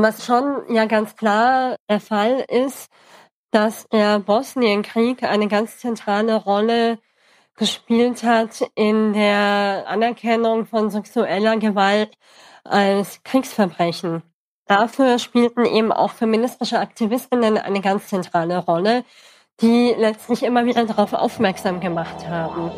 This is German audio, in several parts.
Was schon ja ganz klar der Fall ist, dass der Bosnienkrieg eine ganz zentrale Rolle gespielt hat in der Anerkennung von sexueller Gewalt als Kriegsverbrechen. Dafür spielten eben auch feministische Aktivistinnen eine ganz zentrale Rolle, die letztlich immer wieder darauf aufmerksam gemacht haben.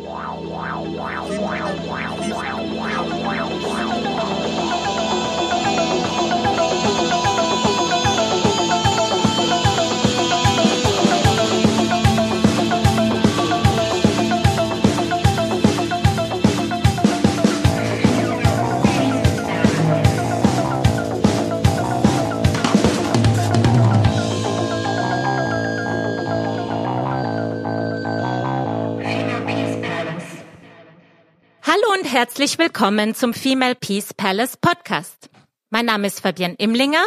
Und herzlich willkommen zum Female Peace Palace Podcast. Mein Name ist Fabienne Imlinger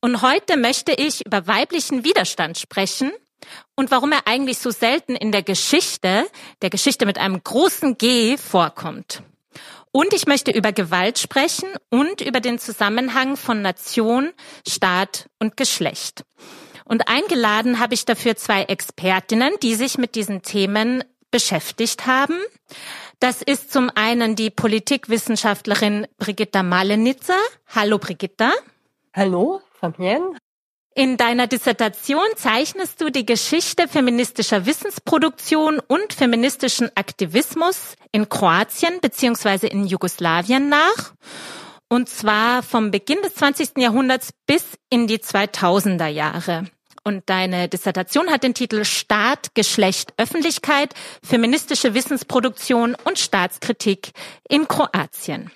und heute möchte ich über weiblichen Widerstand sprechen und warum er eigentlich so selten in der Geschichte, der Geschichte mit einem großen G vorkommt. Und ich möchte über Gewalt sprechen und über den Zusammenhang von Nation, Staat und Geschlecht. Und eingeladen habe ich dafür zwei Expertinnen, die sich mit diesen Themen beschäftigt haben. Das ist zum einen die Politikwissenschaftlerin Brigitta Malenitzer. Hallo Brigitta. Hallo, Fabienne. In deiner Dissertation zeichnest du die Geschichte feministischer Wissensproduktion und feministischen Aktivismus in Kroatien bzw. in Jugoslawien nach. Und zwar vom Beginn des 20. Jahrhunderts bis in die 2000er Jahre. Und deine Dissertation hat den Titel Staat, Geschlecht, Öffentlichkeit, feministische Wissensproduktion und Staatskritik in Kroatien.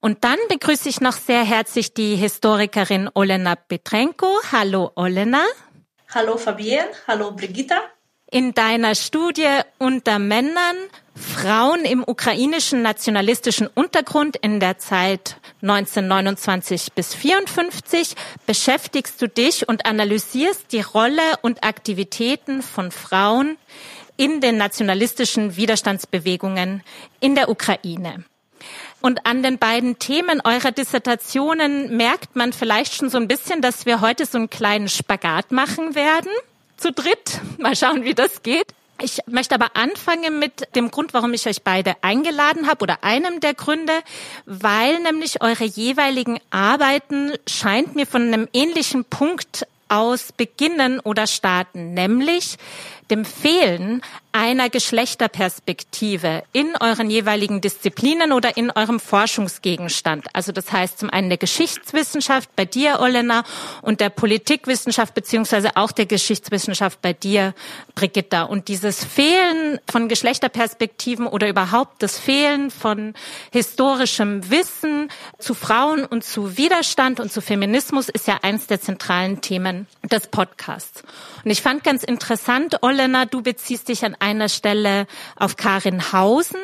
Und dann begrüße ich noch sehr herzlich die Historikerin Olena Petrenko. Hallo Olena. Hallo Fabienne. Hallo Brigitta. In deiner Studie unter Männern Frauen im ukrainischen nationalistischen Untergrund in der Zeit 1929 bis 54 beschäftigst du dich und analysierst die Rolle und Aktivitäten von Frauen in den nationalistischen Widerstandsbewegungen in der Ukraine. Und an den beiden Themen eurer Dissertationen merkt man vielleicht schon so ein bisschen, dass wir heute so einen kleinen Spagat machen werden. Zu dritt. Mal schauen, wie das geht. Ich möchte aber anfangen mit dem Grund, warum ich euch beide eingeladen habe oder einem der Gründe, weil nämlich eure jeweiligen Arbeiten scheint mir von einem ähnlichen Punkt aus beginnen oder starten, nämlich dem Fehlen einer Geschlechterperspektive in euren jeweiligen Disziplinen oder in eurem Forschungsgegenstand. Also das heißt zum einen der Geschichtswissenschaft bei dir, Olena, und der Politikwissenschaft beziehungsweise auch der Geschichtswissenschaft bei dir, Brigitta. Und dieses Fehlen von Geschlechterperspektiven oder überhaupt das Fehlen von historischem Wissen zu Frauen und zu Widerstand und zu Feminismus ist ja eins der zentralen Themen des Podcasts. Und ich fand ganz interessant, Olena, du beziehst dich an einer Stelle auf Karin Hausen,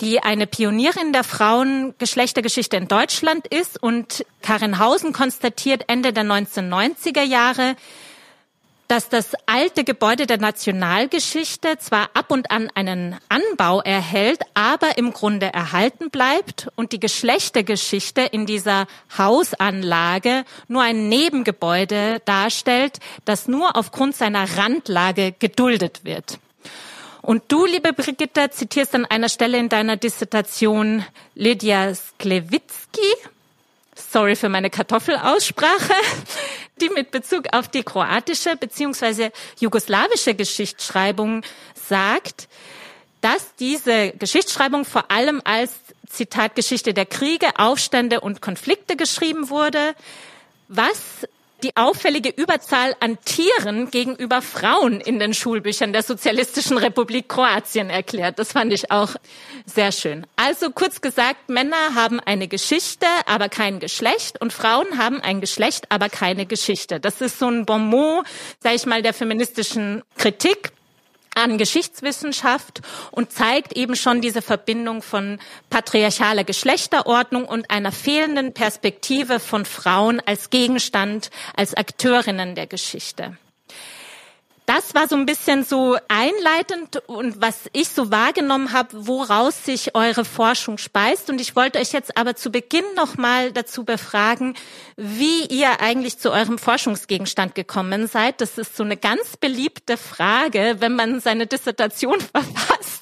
die eine Pionierin der Frauengeschlechtergeschichte in Deutschland ist. Und Karin Hausen konstatiert Ende der 1990er Jahre, dass das alte Gebäude der Nationalgeschichte zwar ab und an einen Anbau erhält, aber im Grunde erhalten bleibt und die Geschlechtergeschichte in dieser Hausanlage nur ein Nebengebäude darstellt, das nur aufgrund seiner Randlage geduldet wird. Und du, liebe Brigitte, zitierst an einer Stelle in deiner Dissertation Lydia Sklewitzki, sorry für meine Kartoffelaussprache, die mit Bezug auf die kroatische beziehungsweise jugoslawische Geschichtsschreibung sagt, dass diese Geschichtsschreibung vor allem als Zitat Geschichte der Kriege, Aufstände und Konflikte geschrieben wurde, was die auffällige Überzahl an Tieren gegenüber Frauen in den Schulbüchern der Sozialistischen Republik Kroatien erklärt. Das fand ich auch sehr schön. Also kurz gesagt, Männer haben eine Geschichte, aber kein Geschlecht und Frauen haben ein Geschlecht, aber keine Geschichte. Das ist so ein Bonmot, sag ich mal, der feministischen Kritik an Geschichtswissenschaft und zeigt eben schon diese Verbindung von patriarchaler Geschlechterordnung und einer fehlenden Perspektive von Frauen als Gegenstand, als Akteurinnen der Geschichte. Da das war so ein bisschen so einleitend und was ich so wahrgenommen habe, woraus sich eure Forschung speist. Und ich wollte euch jetzt aber zu Beginn nochmal dazu befragen, wie ihr eigentlich zu eurem Forschungsgegenstand gekommen seid. Das ist so eine ganz beliebte Frage, wenn man seine Dissertation verfasst.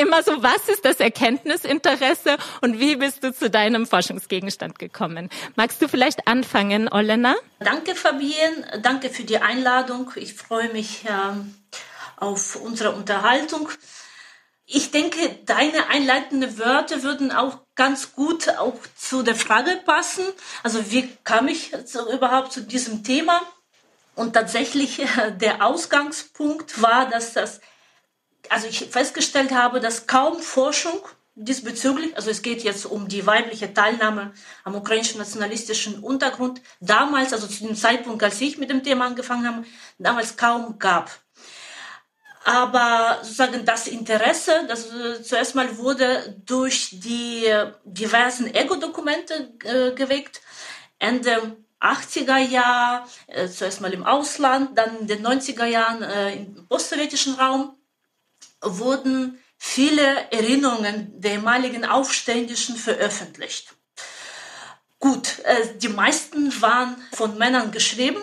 Immer so, was ist das Erkenntnisinteresse und wie bist du zu deinem Forschungsgegenstand gekommen? Magst du vielleicht anfangen, Olena? Danke, Fabienne. Danke für die Einladung. Ich freue mich ähm, auf unsere Unterhaltung. Ich denke, deine einleitenden Wörter würden auch ganz gut auch zu der Frage passen. Also wie kam ich überhaupt zu diesem Thema? Und tatsächlich der Ausgangspunkt war, dass das, also ich festgestellt habe, dass kaum Forschung diesbezüglich, also es geht jetzt um die weibliche Teilnahme am ukrainischen nationalistischen Untergrund, damals, also zu dem Zeitpunkt, als ich mit dem Thema angefangen habe, damals kaum gab. Aber sozusagen das Interesse, das äh, zuerst mal wurde durch die diversen Ego-Dokumente äh, geweckt. Ende 80er Jahre, äh, zuerst mal im Ausland, dann in den 90er Jahren äh, im postsowjetischen Raum, wurden viele Erinnerungen der ehemaligen Aufständischen veröffentlicht. Gut, äh, die meisten waren von Männern geschrieben,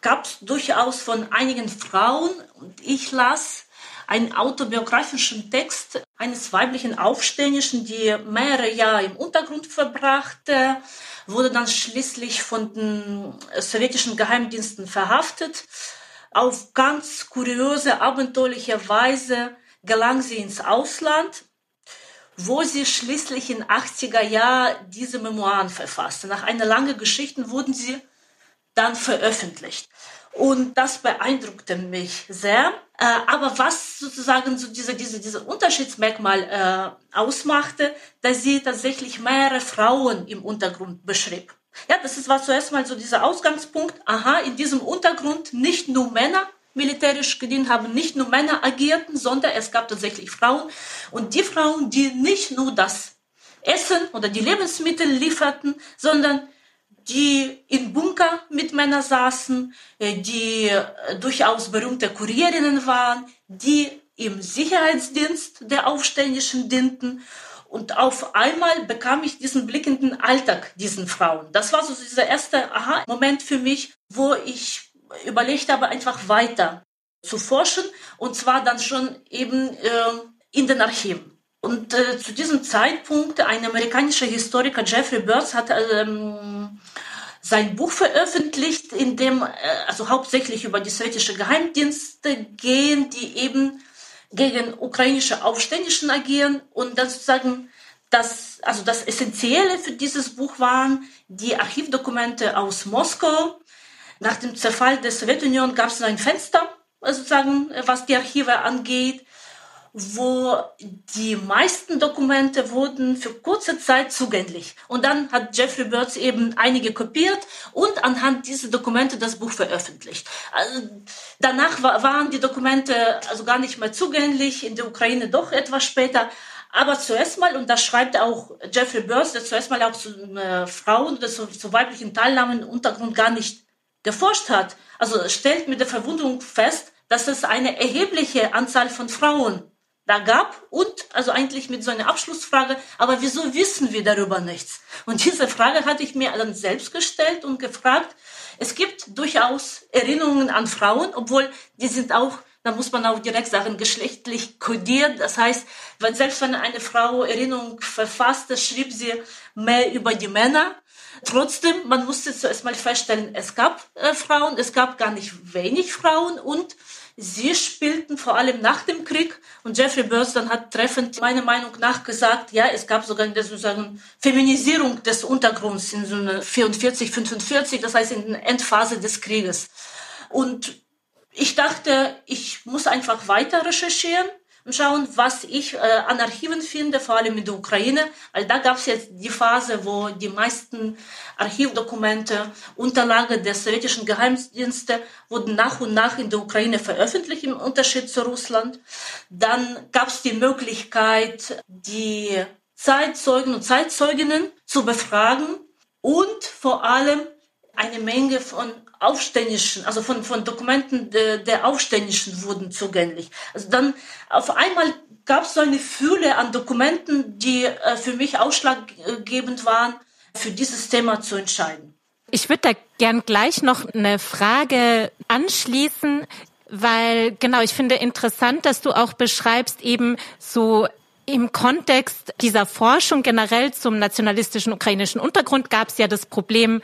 gab es durchaus von einigen Frauen und ich las einen autobiografischen Text eines weiblichen Aufständischen, die mehrere Jahre im Untergrund verbrachte, wurde dann schließlich von den sowjetischen Geheimdiensten verhaftet. Auf ganz kuriose, abenteuerliche Weise gelang sie ins Ausland, wo sie schließlich in 80er Jahren diese Memoiren verfasste. Nach einer langen Geschichte wurden sie dann veröffentlicht. Und das beeindruckte mich sehr. Äh, aber was sozusagen so diese, diese, diese Unterschiedsmerkmal äh, ausmachte, dass sie tatsächlich mehrere Frauen im Untergrund beschrieb. Ja, das ist, war zuerst mal so dieser Ausgangspunkt. Aha, in diesem Untergrund nicht nur Männer, militärisch gedient haben, nicht nur Männer agierten, sondern es gab tatsächlich Frauen. Und die Frauen, die nicht nur das Essen oder die Lebensmittel lieferten, sondern die in Bunker mit Männern saßen, äh, die äh, durchaus berühmte Kurierinnen waren, die im Sicherheitsdienst der Aufständischen dienten. Und auf einmal bekam ich diesen blickenden Alltag diesen Frauen. Das war so dieser erste Aha-Moment für mich, wo ich überlegt habe, einfach weiter zu forschen und zwar dann schon eben äh, in den Archiven. Und äh, zu diesem Zeitpunkt ein amerikanischer Historiker Jeffrey Burns hat ähm, sein Buch veröffentlicht, in dem äh, also hauptsächlich über die sowjetische Geheimdienste gehen, die eben gegen ukrainische Aufständischen agieren und dann sozusagen das, also das Essentielle für dieses Buch waren die Archivdokumente aus Moskau, nach dem Zerfall der Sowjetunion gab es ein Fenster, sozusagen, was die Archive angeht, wo die meisten Dokumente wurden für kurze Zeit zugänglich. Und dann hat Jeffrey Birds eben einige kopiert und anhand dieser Dokumente das Buch veröffentlicht. Also danach waren die Dokumente also gar nicht mehr zugänglich, in der Ukraine doch etwas später. Aber zuerst mal, und das schreibt auch Jeffrey Birds, der zuerst mal auch zu äh, Frauen oder zu, zu weiblichen Teilnahmen im Untergrund gar nicht geforscht hat, also stellt mit der Verwunderung fest, dass es eine erhebliche Anzahl von Frauen da gab und also eigentlich mit so einer Abschlussfrage, aber wieso wissen wir darüber nichts? Und diese Frage hatte ich mir dann selbst gestellt und gefragt. Es gibt durchaus Erinnerungen an Frauen, obwohl die sind auch, da muss man auch direkt sagen, geschlechtlich kodiert. Das heißt, wenn selbst wenn eine Frau Erinnerung verfasste, schrieb sie mehr über die Männer Trotzdem, man musste zuerst mal feststellen, es gab äh, Frauen, es gab gar nicht wenig Frauen und sie spielten vor allem nach dem Krieg. Und Jeffrey Burston hat treffend meiner Meinung nach gesagt, ja, es gab sogar eine sozusagen Feminisierung des Untergrunds in so 44, 45, das heißt in der Endphase des Krieges. Und ich dachte, ich muss einfach weiter recherchieren und schauen, was ich äh, an Archiven finde, vor allem in der Ukraine, weil da gab es jetzt die Phase, wo die meisten Archivdokumente, Unterlagen der sowjetischen Geheimdienste wurden nach und nach in der Ukraine veröffentlicht, im Unterschied zu Russland. Dann gab es die Möglichkeit, die Zeitzeugen und Zeitzeuginnen zu befragen und vor allem eine Menge von Aufständischen, also von, von Dokumenten der, der Aufständischen wurden zugänglich. Also dann auf einmal gab es so eine Fülle an Dokumenten, die äh, für mich ausschlaggebend waren, für dieses Thema zu entscheiden. Ich würde da gern gleich noch eine Frage anschließen, weil genau, ich finde interessant, dass du auch beschreibst eben so im Kontext dieser Forschung generell zum nationalistischen ukrainischen Untergrund gab es ja das Problem,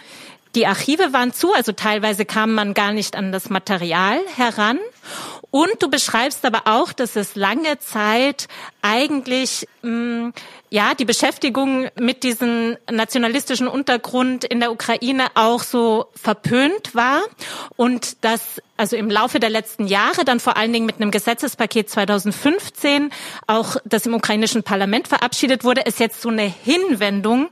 die Archive waren zu, also teilweise kam man gar nicht an das Material heran. Und du beschreibst aber auch, dass es lange Zeit eigentlich mh, mm, ja die Beschäftigung mit diesem nationalistischen Untergrund in der Ukraine auch so verpönt war und dass also im Laufe der letzten Jahre dann vor allen Dingen mit einem Gesetzespaket 2015 auch das im ukrainischen Parlament verabschiedet wurde, ist jetzt so eine Hinwendung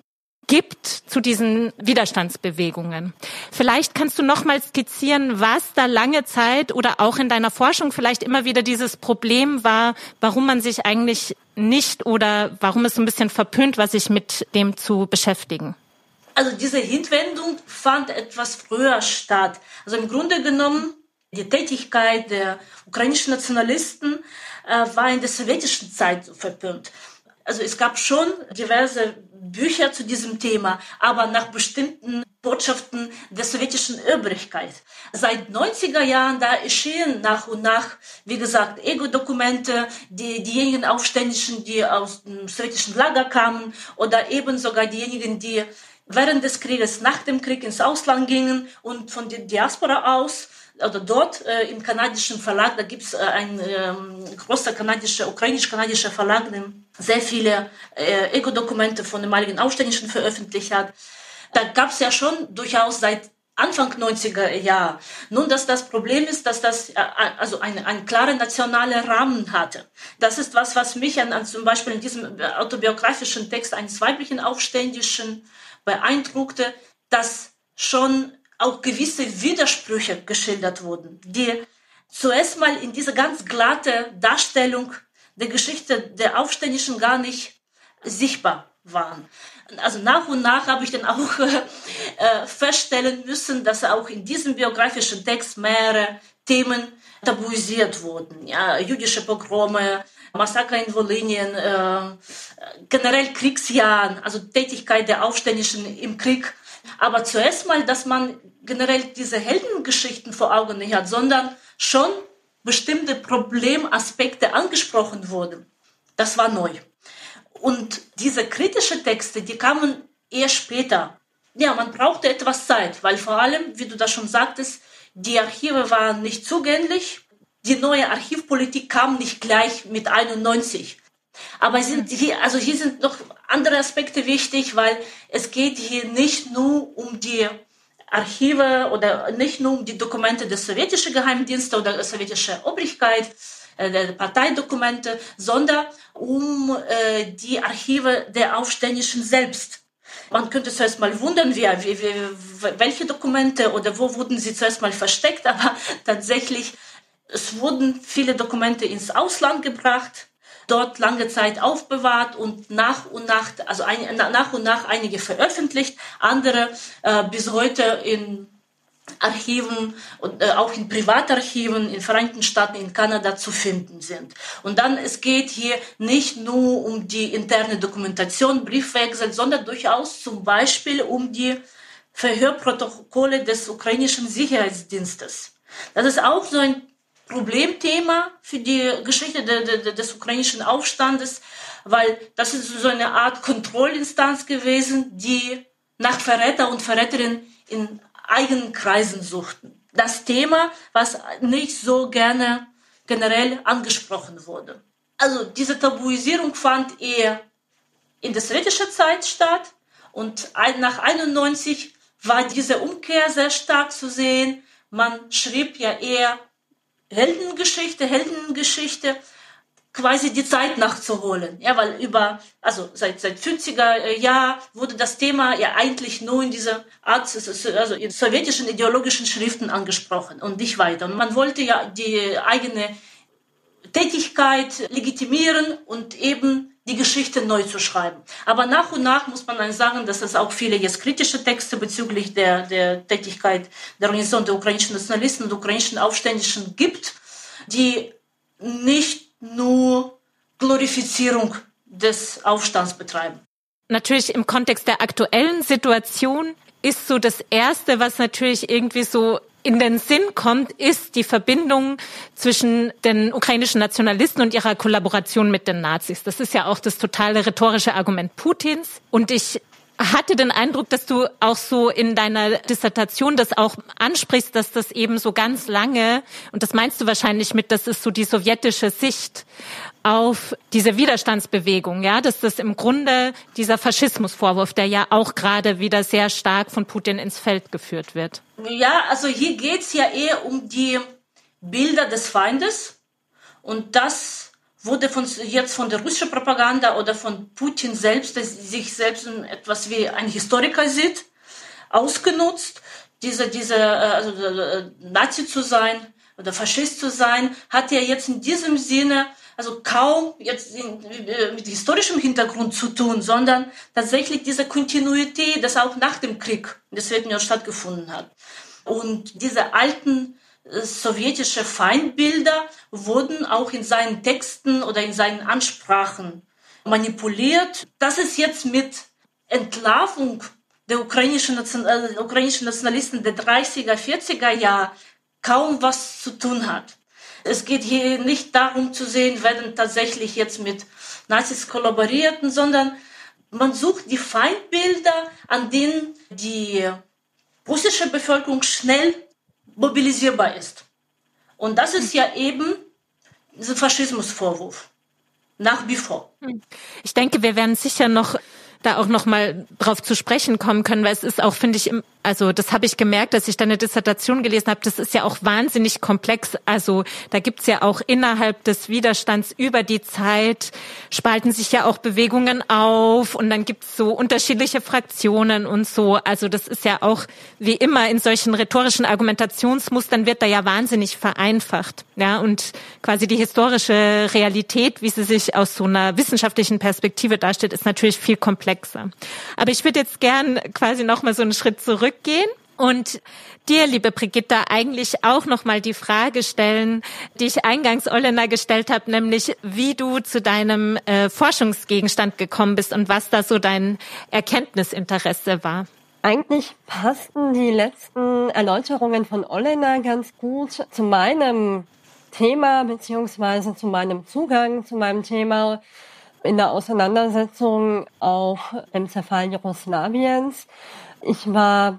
gibt zu diesen Widerstandsbewegungen. Vielleicht kannst du noch mal skizzieren, was da lange Zeit oder auch in deiner Forschung vielleicht immer wieder dieses Problem war, warum man sich eigentlich nicht oder warum es so ein bisschen verpönt war, sich mit dem zu beschäftigen. Also diese Hinwendung fand etwas früher statt. Also im Grunde genommen die Tätigkeit der ukrainischen Nationalisten äh, war in der sowjetischen Zeit verpönt. Also es gab schon diverse Bücher zu diesem Thema, aber nach bestimmten Botschaften der sowjetischen Übrigkeit. Seit 90er Jahren, da erschienen nach und nach, wie gesagt, Ego-Dokumente, die, diejenigen Aufständischen, die aus dem sowjetischen Lager kamen oder eben sogar diejenigen, die während des Krieges, nach dem Krieg ins Ausland gingen und von der Diaspora aus oder dort äh, im kanadischen Verlag, da gibt's äh, ein ähm, großer kanadischer, ukrainisch-kanadischer Verlag, der sehr viele äh, Ego-Dokumente von ehemaligen Aufständischen veröffentlicht hat. Da gab's ja schon durchaus seit Anfang 90er Jahre. Nun, dass das Problem ist, dass das äh, also einen, einen klaren nationalen Rahmen hatte. Das ist was, was mich an, an zum Beispiel in diesem autobiografischen Text eines weiblichen Aufständischen beeindruckte, dass schon auch gewisse Widersprüche geschildert wurden, die zuerst mal in diese ganz glatte Darstellung der Geschichte der Aufständischen gar nicht sichtbar waren. Also nach und nach habe ich dann auch äh, feststellen müssen, dass auch in diesem biografischen Text mehrere Themen tabuisiert wurden. Ja, jüdische Pogrome, Massaker in Wolinien, äh, generell Kriegsjahren, also Tätigkeit der Aufständischen im Krieg aber zuerst mal, dass man generell diese Heldengeschichten vor Augen nicht hat, sondern schon bestimmte Problemaspekte angesprochen wurden. Das war neu. Und diese kritischen Texte, die kamen eher später. Ja, man brauchte etwas Zeit, weil vor allem, wie du das schon sagtest, die Archive waren nicht zugänglich. Die neue Archivpolitik kam nicht gleich mit 91. Aber sind hier, also hier sind noch andere Aspekte wichtig, weil es geht hier nicht nur um die Archive oder nicht nur um die Dokumente des sowjetischen Geheimdienstes oder der sowjetischen Obrigkeit, äh, der Parteidokumente, sondern um äh, die Archive der Aufständischen selbst. Man könnte zuerst mal wundern, wie, wie, wie, welche Dokumente oder wo wurden sie zuerst mal versteckt, aber tatsächlich, es wurden viele Dokumente ins Ausland gebracht dort lange Zeit aufbewahrt und nach und nach, also ein, nach und nach einige veröffentlicht, andere äh, bis heute in Archiven und äh, auch in Privatarchiven in Vereinigten Staaten, in Kanada zu finden sind. Und dann, es geht hier nicht nur um die interne Dokumentation, Briefwechsel, sondern durchaus zum Beispiel um die Verhörprotokolle des ukrainischen Sicherheitsdienstes. Das ist auch so ein Problemthema für die Geschichte de, de, des ukrainischen Aufstandes, weil das ist so eine Art Kontrollinstanz gewesen, die nach Verräter und Verräterinnen in eigenen Kreisen suchten. Das Thema, was nicht so gerne generell angesprochen wurde. Also diese Tabuisierung fand eher in der sowjetischen Zeit statt und nach 91 war diese Umkehr sehr stark zu sehen. Man schrieb ja eher Heldengeschichte, Heldengeschichte quasi die Zeit nachzuholen. Ja, weil über, also seit, seit 50er Jahr wurde das Thema ja eigentlich nur in dieser Art, also in sowjetischen ideologischen Schriften angesprochen und nicht weiter. Und man wollte ja die eigene Tätigkeit legitimieren und eben die Geschichte neu zu schreiben. Aber nach und nach muss man dann sagen, dass es auch viele jetzt kritische Texte bezüglich der, der Tätigkeit der Organisation der ukrainischen Nationalisten und ukrainischen Aufständischen gibt, die nicht nur Glorifizierung des Aufstands betreiben. Natürlich im Kontext der aktuellen Situation ist so das Erste, was natürlich irgendwie so in den Sinn kommt, ist die Verbindung zwischen den ukrainischen Nationalisten und ihrer Kollaboration mit den Nazis. Das ist ja auch das totale rhetorische Argument Putins. Und ich hatte den Eindruck, dass du auch so in deiner Dissertation das auch ansprichst, dass das eben so ganz lange, und das meinst du wahrscheinlich mit, das ist so die sowjetische Sicht auf diese Widerstandsbewegung, ja, dass das im Grunde dieser Faschismusvorwurf, der ja auch gerade wieder sehr stark von Putin ins Feld geführt wird. Ja, also hier geht's ja eher um die Bilder des Feindes und das wurde von, jetzt von der russischen Propaganda oder von Putin selbst, der sich selbst etwas wie ein Historiker sieht, ausgenutzt. Diese, diese, äh, also äh, Nazi zu sein oder Faschist zu sein, hat ja jetzt in diesem Sinne also kaum jetzt äh, mit historischem Hintergrund zu tun, sondern tatsächlich diese Kontinuität, das auch nach dem Krieg in der Sowjetunion stattgefunden hat. Und diese alten sowjetische Feindbilder wurden auch in seinen Texten oder in seinen Ansprachen manipuliert. Das ist jetzt mit Entlarvung der ukrainischen, äh, ukrainischen Nationalisten der 30er, 40er Jahre kaum was zu tun hat. Es geht hier nicht darum zu sehen, werden tatsächlich jetzt mit Nazis kollaborierten, sondern man sucht die Feindbilder, an denen die russische Bevölkerung schnell mobilisierbar ist. Und das ist ja eben dieser Faschismusvorwurf. Nach wie vor. Ich denke, wir werden sicher noch da auch noch mal drauf zu sprechen kommen können, weil es ist auch, finde ich, also das habe ich gemerkt, dass ich deine Dissertation gelesen habe, das ist ja auch wahnsinnig komplex. Also da gibt's ja auch innerhalb des Widerstands über die Zeit, spalten sich ja auch Bewegungen auf und dann gibt's so unterschiedliche Fraktionen und so. Also das ist ja auch wie immer in solchen rhetorischen Argumentationsmustern wird da ja wahnsinnig vereinfacht. Ja, und quasi die historische Realität, wie sie sich aus so einer wissenschaftlichen Perspektive darstellt, ist natürlich viel komplexer. Aber ich würde jetzt gern quasi noch mal so einen Schritt zurück zurückgehen und dir, liebe Brigitta, eigentlich auch nochmal die Frage stellen, die ich eingangs Olena gestellt habe, nämlich wie du zu deinem äh, Forschungsgegenstand gekommen bist und was da so dein Erkenntnisinteresse war. Eigentlich passten die letzten Erläuterungen von Olena ganz gut zu meinem Thema beziehungsweise zu meinem Zugang zu meinem Thema in der Auseinandersetzung auch im Zerfall Jugoslawiens. Ich war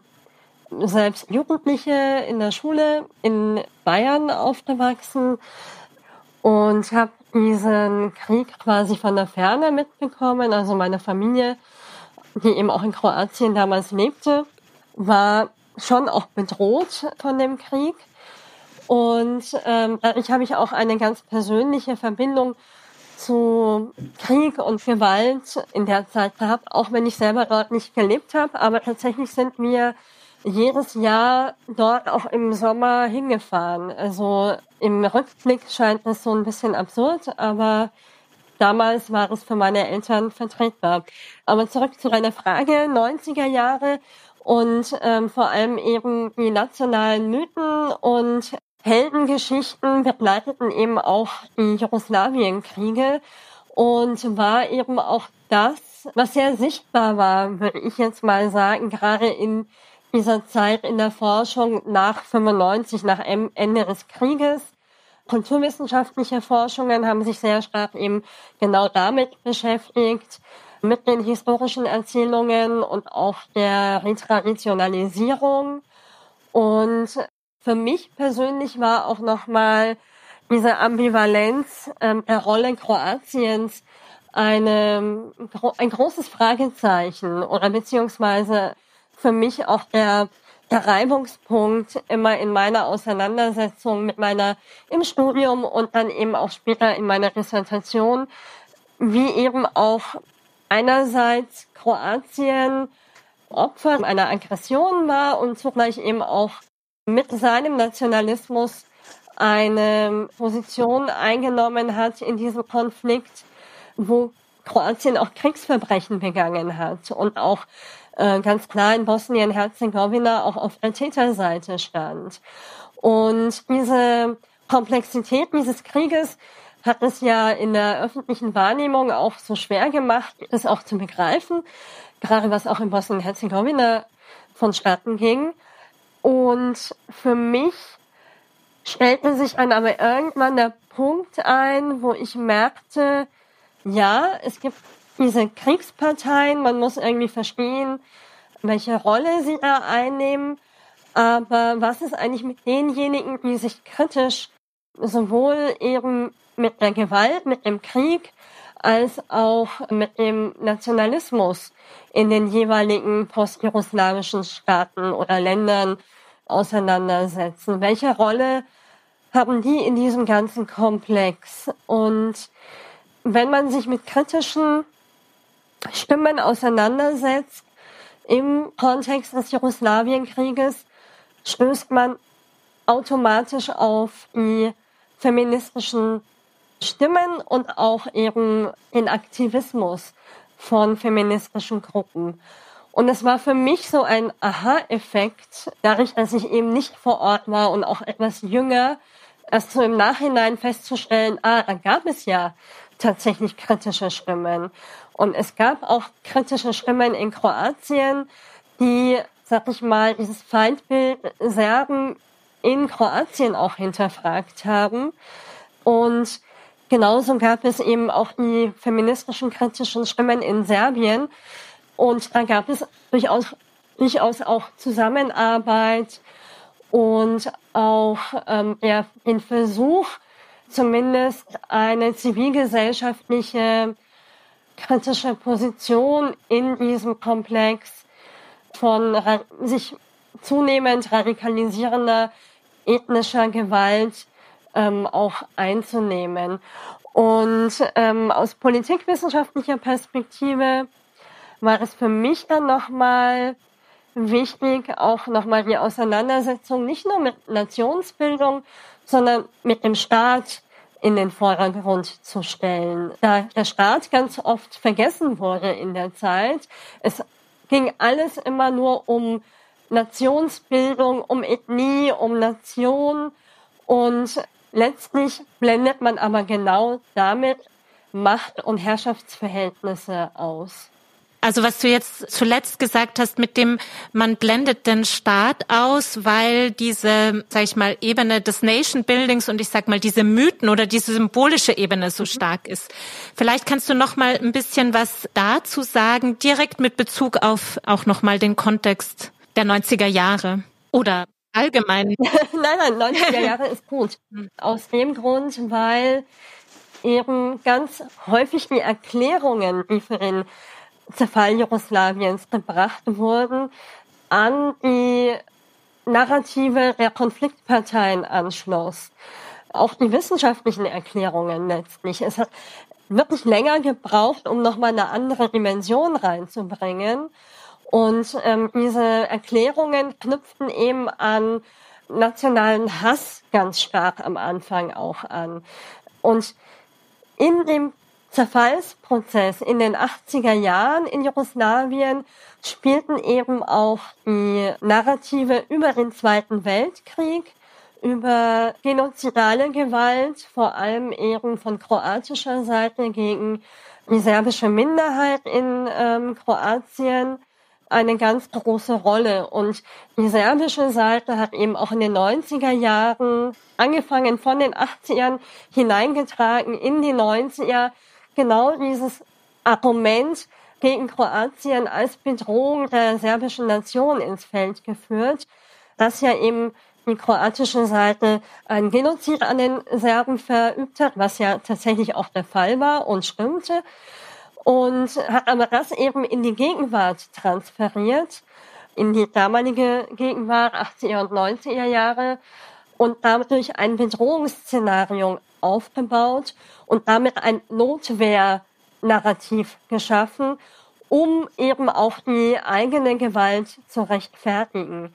selbst Jugendliche in der Schule in Bayern aufgewachsen und habe diesen Krieg quasi von der Ferne mitbekommen. Also meine Familie, die eben auch in Kroatien damals lebte, war schon auch bedroht von dem Krieg. Und ähm, dadurch habe ich auch eine ganz persönliche Verbindung zu Krieg und Gewalt in der Zeit gehabt, auch wenn ich selber dort nicht gelebt habe. Aber tatsächlich sind wir jedes Jahr dort auch im Sommer hingefahren. Also im Rückblick scheint es so ein bisschen absurd, aber damals war es für meine Eltern vertretbar. Aber zurück zu deiner Frage, 90er Jahre und ähm, vor allem eben die nationalen Mythen und Heldengeschichten begleiteten eben auch die Jugoslawienkriege und war eben auch das, was sehr sichtbar war, würde ich jetzt mal sagen, gerade in dieser Zeit in der Forschung nach 95, nach Ende des Krieges. Kulturwissenschaftliche Forschungen haben sich sehr stark eben genau damit beschäftigt, mit den historischen Erzählungen und auch der Retraditionalisierung. Und für mich persönlich war auch nochmal diese Ambivalenz ähm, der Rolle Kroatiens eine, ein großes Fragezeichen oder beziehungsweise für mich auch der, der Reibungspunkt immer in meiner Auseinandersetzung mit meiner im Studium und dann eben auch später in meiner Dissertation, wie eben auch einerseits Kroatien Opfer einer Aggression war und zugleich eben auch mit seinem Nationalismus eine Position eingenommen hat in diesem Konflikt, wo Kroatien auch Kriegsverbrechen begangen hat und auch äh, ganz klar in Bosnien-Herzegowina auch auf der Täterseite stand. Und diese Komplexität dieses Krieges hat es ja in der öffentlichen Wahrnehmung auch so schwer gemacht, es auch zu begreifen, gerade was auch in Bosnien-Herzegowina vonstatten ging. Und für mich stellte sich dann aber irgendwann der Punkt ein, wo ich merkte, ja, es gibt diese Kriegsparteien, man muss irgendwie verstehen, welche Rolle sie da einnehmen, aber was ist eigentlich mit denjenigen, die sich kritisch sowohl eben mit der Gewalt, mit dem Krieg, als auch mit dem Nationalismus in den jeweiligen postjugoslawischen Staaten oder Ländern auseinandersetzen? Welche Rolle haben die in diesem ganzen Komplex? Und wenn man sich mit kritischen Stimmen auseinandersetzt im Kontext des Jugoslawienkrieges, stößt man automatisch auf die feministischen Stimmen und auch eben den Aktivismus von feministischen Gruppen. Und es war für mich so ein Aha-Effekt, dadurch, dass ich eben nicht vor Ort war und auch etwas jünger, erst so im Nachhinein festzustellen, ah, da gab es ja tatsächlich kritische Stimmen. Und es gab auch kritische Stimmen in Kroatien, die, sag ich mal, dieses Feindbild Serben in Kroatien auch hinterfragt haben. Und genauso gab es eben auch die feministischen kritischen Stimmen in Serbien. Und da gab es durchaus, durchaus auch Zusammenarbeit und auch ähm, ja, den Versuch, zumindest eine zivilgesellschaftliche kritische Position in diesem Komplex von sich zunehmend radikalisierender ethnischer Gewalt ähm, auch einzunehmen. Und ähm, aus politikwissenschaftlicher Perspektive war es für mich dann nochmal wichtig, auch nochmal die Auseinandersetzung nicht nur mit Nationsbildung, sondern mit dem Staat in den Vordergrund zu stellen. Da der Staat ganz oft vergessen wurde in der Zeit. Es ging alles immer nur um Nationsbildung, um Ethnie, um Nation und letztlich blendet man aber genau damit Macht- und Herrschaftsverhältnisse aus. Also was du jetzt zuletzt gesagt hast, mit dem man blendet den Staat aus, weil diese, sag ich mal, Ebene des Nation Buildings und ich sag mal diese Mythen oder diese symbolische Ebene so mhm. stark ist. Vielleicht kannst du noch mal ein bisschen was dazu sagen, direkt mit Bezug auf auch noch mal den Kontext der 90er Jahre oder allgemein. nein, nein, 90er Jahre ist gut. Mhm. Aus dem Grund, weil eben ganz häufig die Erklärungen, die für den Zerfall Jugoslawiens gebracht wurden, an die Narrative der Konfliktparteien anschloss. Auch die wissenschaftlichen Erklärungen letztlich. Es hat wirklich länger gebraucht, um nochmal eine andere Dimension reinzubringen. Und ähm, diese Erklärungen knüpften eben an nationalen Hass ganz stark am Anfang auch an. Und in dem Zerfallsprozess in den 80er Jahren in Jugoslawien spielten eben auch die Narrative über den Zweiten Weltkrieg, über genozidale Gewalt, vor allem eben von kroatischer Seite gegen die serbische Minderheit in ähm, Kroatien eine ganz große Rolle. Und die serbische Seite hat eben auch in den 90er Jahren, angefangen von den 80ern, hineingetragen in die 90er, genau dieses Argument gegen Kroatien als Bedrohung der serbischen Nation ins Feld geführt, dass ja eben die kroatische Seite ein Genozid an den Serben verübt hat, was ja tatsächlich auch der Fall war und stimmte. Und hat aber das eben in die Gegenwart transferiert, in die damalige Gegenwart, 80er und 90er Jahre, und dadurch ein Bedrohungsszenario aufgebaut und damit ein Notwehr-Narrativ geschaffen, um eben auch die eigene Gewalt zu rechtfertigen.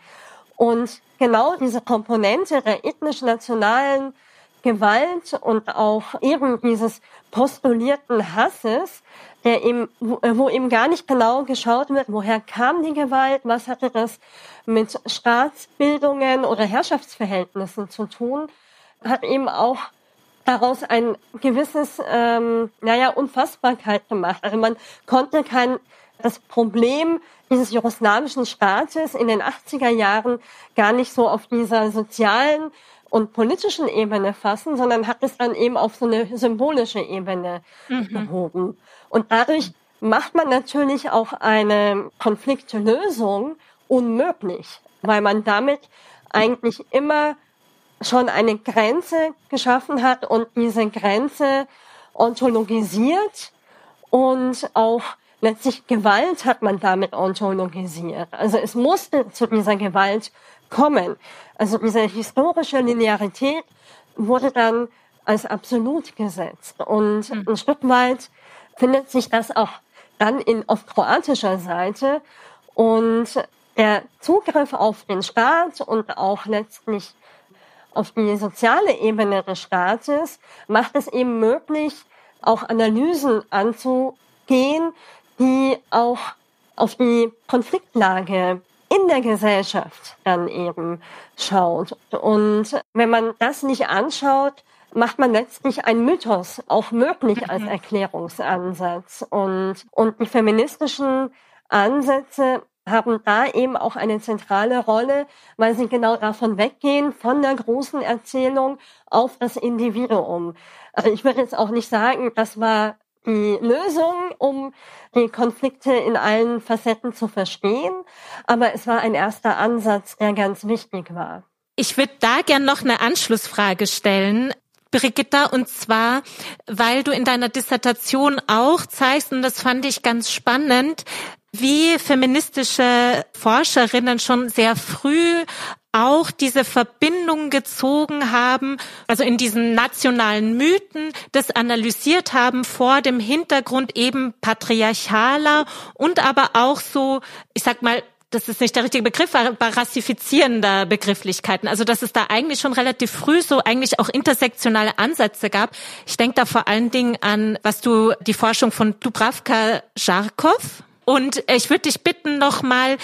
Und genau diese Komponente der ethnisch-nationalen Gewalt und auch eben dieses postulierten Hasses, der eben, wo eben gar nicht genau geschaut wird, woher kam die Gewalt, was hatte das mit Staatsbildungen oder Herrschaftsverhältnissen zu tun, hat eben auch daraus ein gewisses, ähm, naja, Unfassbarkeit gemacht. Also man konnte kein, das Problem dieses jugoslawischen Staates in den 80er Jahren gar nicht so auf dieser sozialen und politischen Ebene fassen, sondern hat es dann eben auf so eine symbolische Ebene mhm. gehoben. Und dadurch macht man natürlich auch eine Konfliktlösung unmöglich, weil man damit eigentlich immer schon eine Grenze geschaffen hat und diese Grenze ontologisiert und auch letztlich Gewalt hat man damit ontologisiert. Also es musste zu dieser Gewalt kommen. Also diese historische Linearität wurde dann als absolut gesetzt. Und hm. ein Stück weit findet sich das auch dann in, auf kroatischer Seite. Und der Zugriff auf den Staat und auch letztlich auf die soziale Ebene des Staates macht es eben möglich, auch Analysen anzugehen, die auch auf die Konfliktlage in der Gesellschaft dann eben schaut. Und wenn man das nicht anschaut, macht man letztlich einen Mythos auch möglich als mhm. Erklärungsansatz. Und, und die feministischen Ansätze haben da eben auch eine zentrale Rolle, weil sie genau davon weggehen, von der großen Erzählung auf das Individuum. Also ich würde jetzt auch nicht sagen, das war die Lösung, um die Konflikte in allen Facetten zu verstehen, aber es war ein erster Ansatz, der ganz wichtig war. Ich würde da gern noch eine Anschlussfrage stellen. Brigitta, und zwar, weil du in deiner Dissertation auch zeigst, und das fand ich ganz spannend, wie feministische Forscherinnen schon sehr früh auch diese Verbindung gezogen haben, also in diesen nationalen Mythen, das analysiert haben vor dem Hintergrund eben patriarchaler und aber auch so, ich sag mal, das ist nicht der richtige Begriff, aber rassifizierender Begrifflichkeiten. Also dass es da eigentlich schon relativ früh so eigentlich auch intersektionale Ansätze gab. Ich denke da vor allen Dingen an, was du die Forschung von Dubravka Jarkov und ich würde dich bitten, nochmal,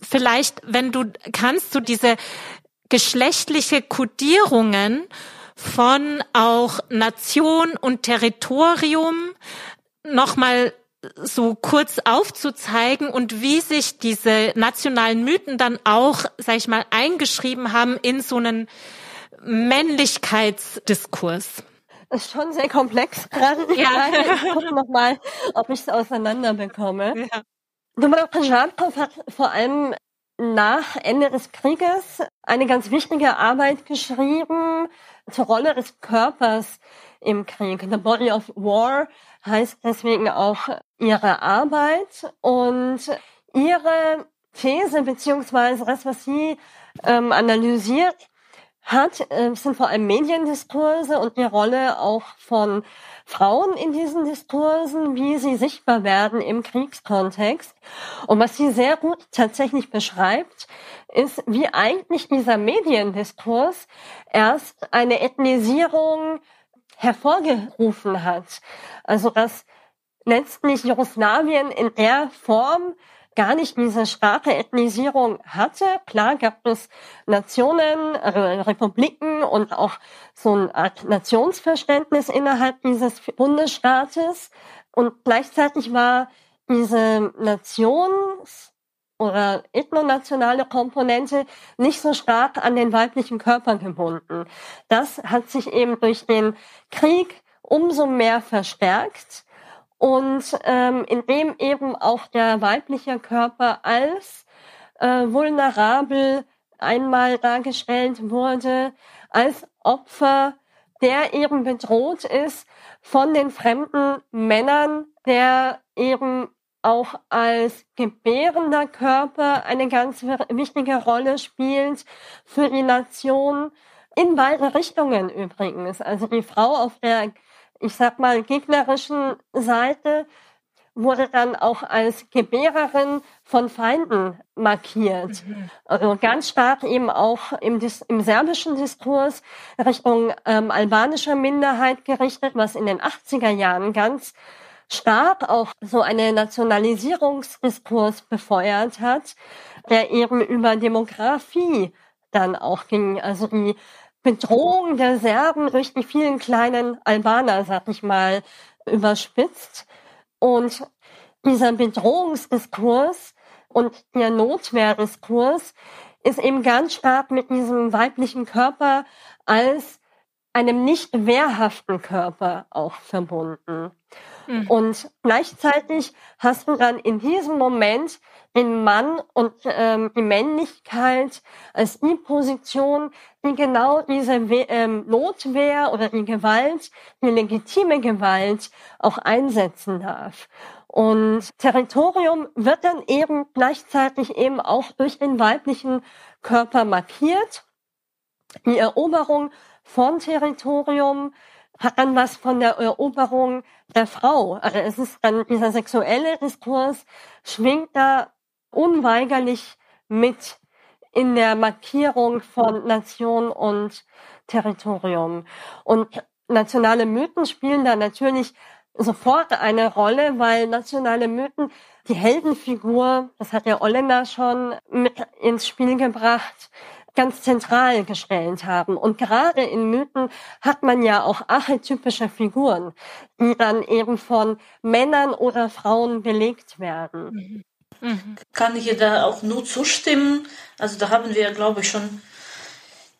vielleicht, wenn du kannst, du diese geschlechtliche Kodierungen von auch Nation und Territorium nochmal so kurz aufzuzeigen und wie sich diese nationalen Mythen dann auch, sag ich mal, eingeschrieben haben in so einen Männlichkeitsdiskurs. Ist schon sehr komplex gerade. Ja. Ich gucke nochmal, ob ich es auseinander bekomme. Ja. Dubravka Jarkov hat vor allem nach Ende des Krieges eine ganz wichtige Arbeit geschrieben zur Rolle des Körpers im Krieg. The Body of War heißt deswegen auch ihre Arbeit und ihre These beziehungsweise das, was sie ähm, analysiert, hat, äh, sind vor allem Mediendiskurse und die Rolle auch von Frauen in diesen Diskursen, wie sie sichtbar werden im Kriegskontext. Und was sie sehr gut tatsächlich beschreibt, ist, wie eigentlich dieser Mediendiskurs erst eine Ethnisierung hervorgerufen hat. Also dass letztlich Jugoslawien in der Form gar nicht diese starke Ethnisierung hatte. Klar gab es Nationen, Republiken und auch so eine Art Nationsverständnis innerhalb dieses Bundesstaates. Und gleichzeitig war diese Nations- oder ethnonationale Komponente nicht so stark an den weiblichen Körper gebunden. Das hat sich eben durch den Krieg umso mehr verstärkt und ähm, in dem eben auch der weibliche Körper als äh, vulnerabel einmal dargestellt wurde, als Opfer, der eben bedroht ist von den fremden Männern, der eben auch als gebärender Körper eine ganz wichtige Rolle spielt für die Nation in beide Richtungen übrigens. Also die Frau auf der ich sag mal, gegnerischen Seite wurde dann auch als Gebärerin von Feinden markiert. Mhm. Also ganz stark eben auch im, im serbischen Diskurs Richtung ähm, albanischer Minderheit gerichtet, was in den 80er Jahren ganz stark auch so eine Nationalisierungsdiskurs befeuert hat, der eben über Demografie dann auch ging. Also die Bedrohung der Serben durch die vielen kleinen Albaner, sag ich mal, überspitzt. Und dieser Bedrohungsdiskurs und der Notwehrdiskurs ist eben ganz stark mit diesem weiblichen Körper als einem nicht wehrhaften Körper auch verbunden. Mhm. Und gleichzeitig hast du dann in diesem Moment den Mann und ähm, die Männlichkeit als die Position, die genau diese We ähm, Notwehr oder die Gewalt, die legitime Gewalt auch einsetzen darf. Und Territorium wird dann eben gleichzeitig eben auch durch den weiblichen Körper markiert. Die Eroberung von Territorium hat dann was von der Eroberung der Frau. Also es ist dann dieser sexuelle Diskurs schwingt da unweigerlich mit in der Markierung von Nation und Territorium. Und nationale Mythen spielen da natürlich sofort eine Rolle, weil nationale Mythen die Heldenfigur, das hat ja Olena schon mit ins Spiel gebracht, ganz zentral gestellt haben. Und gerade in Mythen hat man ja auch archetypische Figuren, die dann eben von Männern oder Frauen belegt werden. Mhm. Kann ich da auch nur zustimmen. Also da haben wir, glaube ich, schon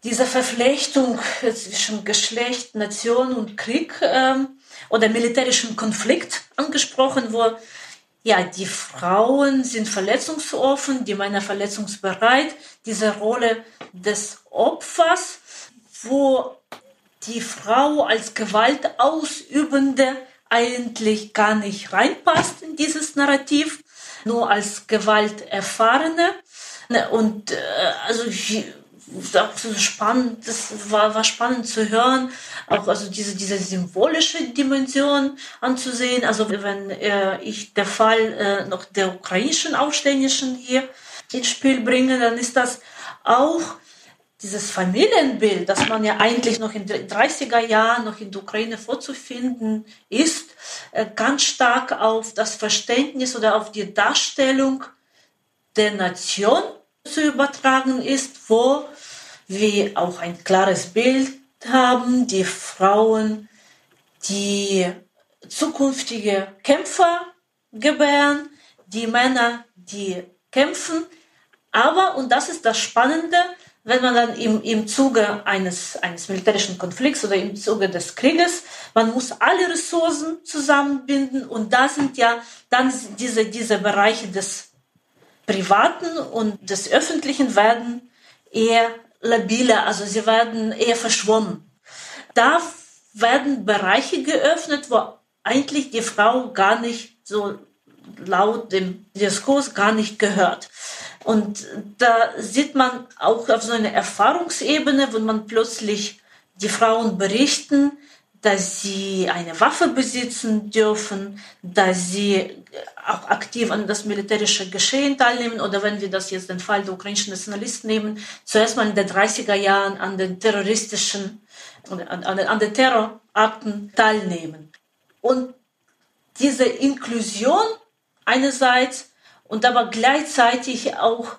diese Verflechtung zwischen Geschlecht, Nation und Krieg ähm, oder militärischen Konflikt angesprochen, wo ja, die Frauen sind verletzungsoffen, die Männer verletzungsbereit. Diese Rolle des Opfers, wo die Frau als Gewaltausübende eigentlich gar nicht reinpasst in dieses Narrativ, nur als Gewalterfahrene. Und äh, also spannend, das war, war spannend zu hören, auch also diese, diese symbolische Dimension anzusehen. Also wenn äh, ich der Fall äh, noch der ukrainischen Aufständischen hier ins Spiel bringe, dann ist das auch dieses Familienbild, das man ja eigentlich noch in den 30er Jahren noch in der Ukraine vorzufinden ist, äh, ganz stark auf das Verständnis oder auf die Darstellung der Nation zu übertragen ist, wo wir auch ein klares Bild haben, die Frauen, die zukünftige Kämpfer gebären, die Männer, die kämpfen. Aber, und das ist das Spannende, wenn man dann im, im Zuge eines, eines militärischen Konflikts oder im Zuge des Krieges, man muss alle Ressourcen zusammenbinden und da sind ja dann diese, diese Bereiche des Privaten und des Öffentlichen werden eher labiler, also sie werden eher verschwommen. Da werden Bereiche geöffnet, wo eigentlich die Frau gar nicht so laut dem Diskurs gar nicht gehört. Und da sieht man auch auf so einer Erfahrungsebene, wo man plötzlich die Frauen berichten, dass sie eine Waffe besitzen dürfen, dass sie auch aktiv an das militärische Geschehen teilnehmen oder wenn wir das jetzt den Fall der ukrainischen Nationalisten nehmen, zuerst mal in den 30er Jahren an den terroristischen, an, an den Terrorakten teilnehmen. Und diese Inklusion einerseits und aber gleichzeitig auch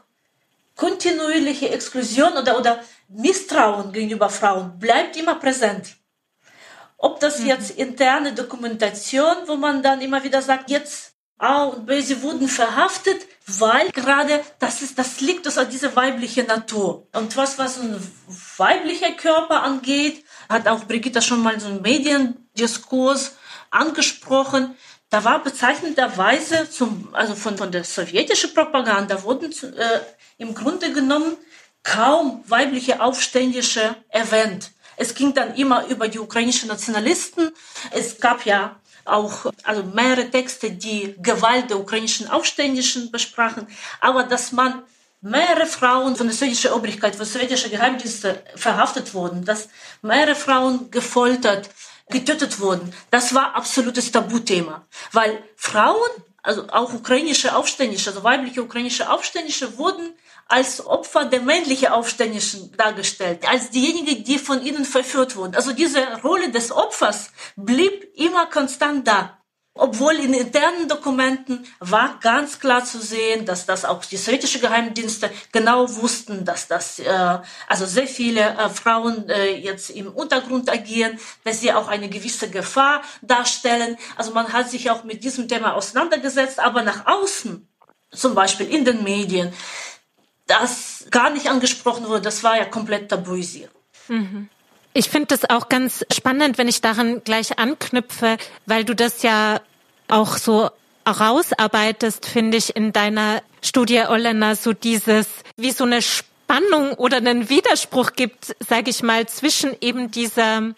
kontinuierliche Exklusion oder, oder Misstrauen gegenüber Frauen bleibt immer präsent. Ob das mhm. jetzt interne Dokumentation, wo man dann immer wieder sagt, jetzt A und B, sie wurden verhaftet, weil gerade das ist, das liegt aus dieser weiblichen Natur. Und was, was ein weiblicher Körper angeht, hat auch Brigitta schon mal so einen Mediendiskurs angesprochen. Da war bezeichnenderweise zum, also von, von der sowjetischen Propaganda wurden äh, im Grunde genommen kaum weibliche Aufständische erwähnt. Es ging dann immer über die ukrainischen Nationalisten. Es gab ja auch also mehrere Texte, die Gewalt der ukrainischen Aufständischen besprachen. Aber dass man mehrere Frauen von der sowjetischen Obrigkeit, von sowjetischen Geheimdiensten verhaftet wurden, dass mehrere Frauen gefoltert, getötet wurden, das war absolutes Tabuthema. Weil Frauen also auch ukrainische Aufständische, also weibliche ukrainische Aufständische wurden als Opfer der männlichen Aufständischen dargestellt, als diejenigen, die von ihnen verführt wurden. Also diese Rolle des Opfers blieb immer konstant da. Obwohl in internen Dokumenten war ganz klar zu sehen, dass das auch die sowjetischen Geheimdienste genau wussten, dass das äh, also sehr viele äh, Frauen äh, jetzt im Untergrund agieren, dass sie auch eine gewisse Gefahr darstellen. Also man hat sich auch mit diesem Thema auseinandergesetzt, aber nach außen, zum Beispiel in den Medien, das gar nicht angesprochen wurde, das war ja komplett tabuisiert. Mhm. Ich finde das auch ganz spannend, wenn ich daran gleich anknüpfe, weil du das ja auch so rausarbeitest, finde ich, in deiner Studie, Olena, so dieses, wie so eine Spannung oder einen Widerspruch gibt, sage ich mal, zwischen eben dieser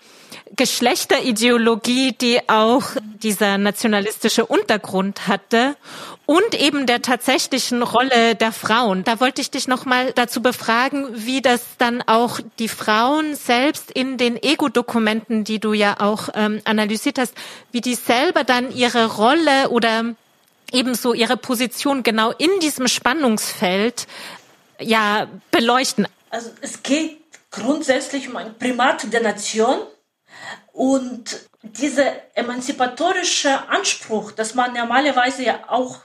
Geschlechterideologie, die auch dieser nationalistische Untergrund hatte und eben der tatsächlichen Rolle der Frauen. Da wollte ich dich noch mal dazu befragen, wie das dann auch die Frauen selbst in den Ego-Dokumenten, die du ja auch ähm, analysiert hast, wie die selber dann ihre Rolle oder ebenso ihre Position genau in diesem Spannungsfeld ja beleuchten. Also es geht grundsätzlich um ein Primat der Nation und dieser emanzipatorische Anspruch, dass man normalerweise ja auch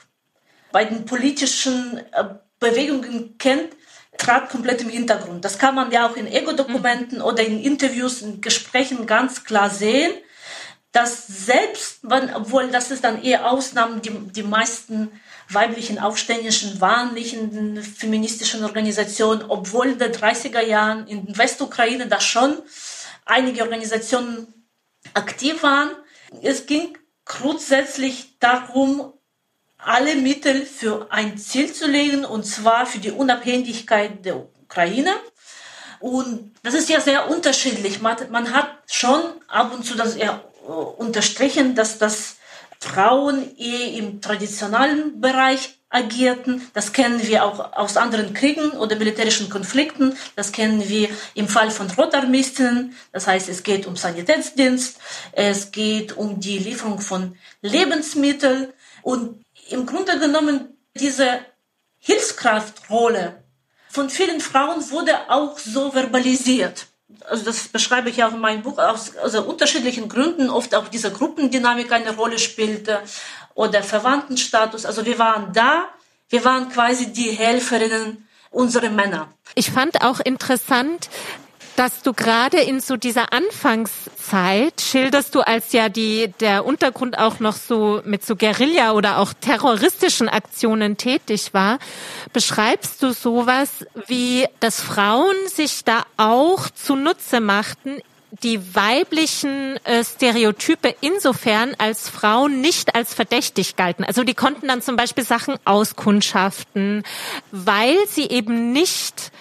bei den politischen äh, Bewegungen kennt, trat komplett im Hintergrund. Das kann man ja auch in Ego-Dokumenten oder in Interviews, in Gesprächen ganz klar sehen, dass selbst, wenn, obwohl das ist dann eher Ausnahmen, die, die meisten weiblichen Aufständischen waren nicht in den feministischen Organisationen, obwohl in den 30er Jahren in Westukraine da schon einige Organisationen aktiv waren. Es ging grundsätzlich darum, alle Mittel für ein Ziel zu legen, und zwar für die Unabhängigkeit der Ukraine. Und das ist ja sehr unterschiedlich. Man, hat schon ab und zu das äh, unterstrichen, dass das Frauen eher im traditionellen Bereich agierten. Das kennen wir auch aus anderen Kriegen oder militärischen Konflikten. Das kennen wir im Fall von Rotarmistinnen. Das heißt, es geht um Sanitätsdienst, es geht um die Lieferung von Lebensmitteln. Und im Grunde genommen diese Hilfskraftrolle von vielen Frauen wurde auch so verbalisiert. Also das beschreibe ich ja auch in meinem Buch aus also unterschiedlichen Gründen, oft auch diese Gruppendynamik eine Rolle spielte oder Verwandtenstatus. Also wir waren da, wir waren quasi die Helferinnen unserer Männer. Ich fand auch interessant, dass du gerade in so dieser Anfangszeit schilderst du als ja die der Untergrund auch noch so mit so Guerilla oder auch terroristischen Aktionen tätig war, beschreibst du sowas wie, dass Frauen sich da auch zunutze machten die weiblichen äh, Stereotype insofern als Frauen nicht als verdächtig galten. Also die konnten dann zum Beispiel Sachen auskundschaften, weil sie eben nicht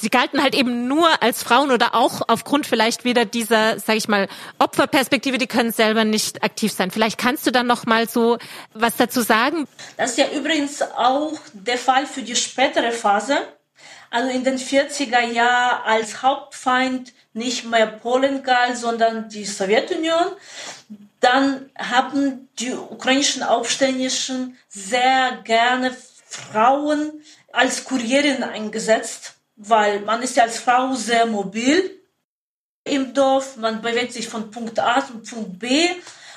sie galten halt eben nur als Frauen oder auch aufgrund vielleicht wieder dieser, sag ich mal, Opferperspektive, die können selber nicht aktiv sein. Vielleicht kannst du dann noch mal so was dazu sagen. Das ist ja übrigens auch der Fall für die spätere Phase. Also in den 40er Jahren als Hauptfeind nicht mehr Polen galt, sondern die Sowjetunion. Dann haben die ukrainischen Aufständischen sehr gerne Frauen als Kurierin eingesetzt weil man ist ja als Frau sehr mobil im Dorf, man bewegt sich von Punkt A zum Punkt B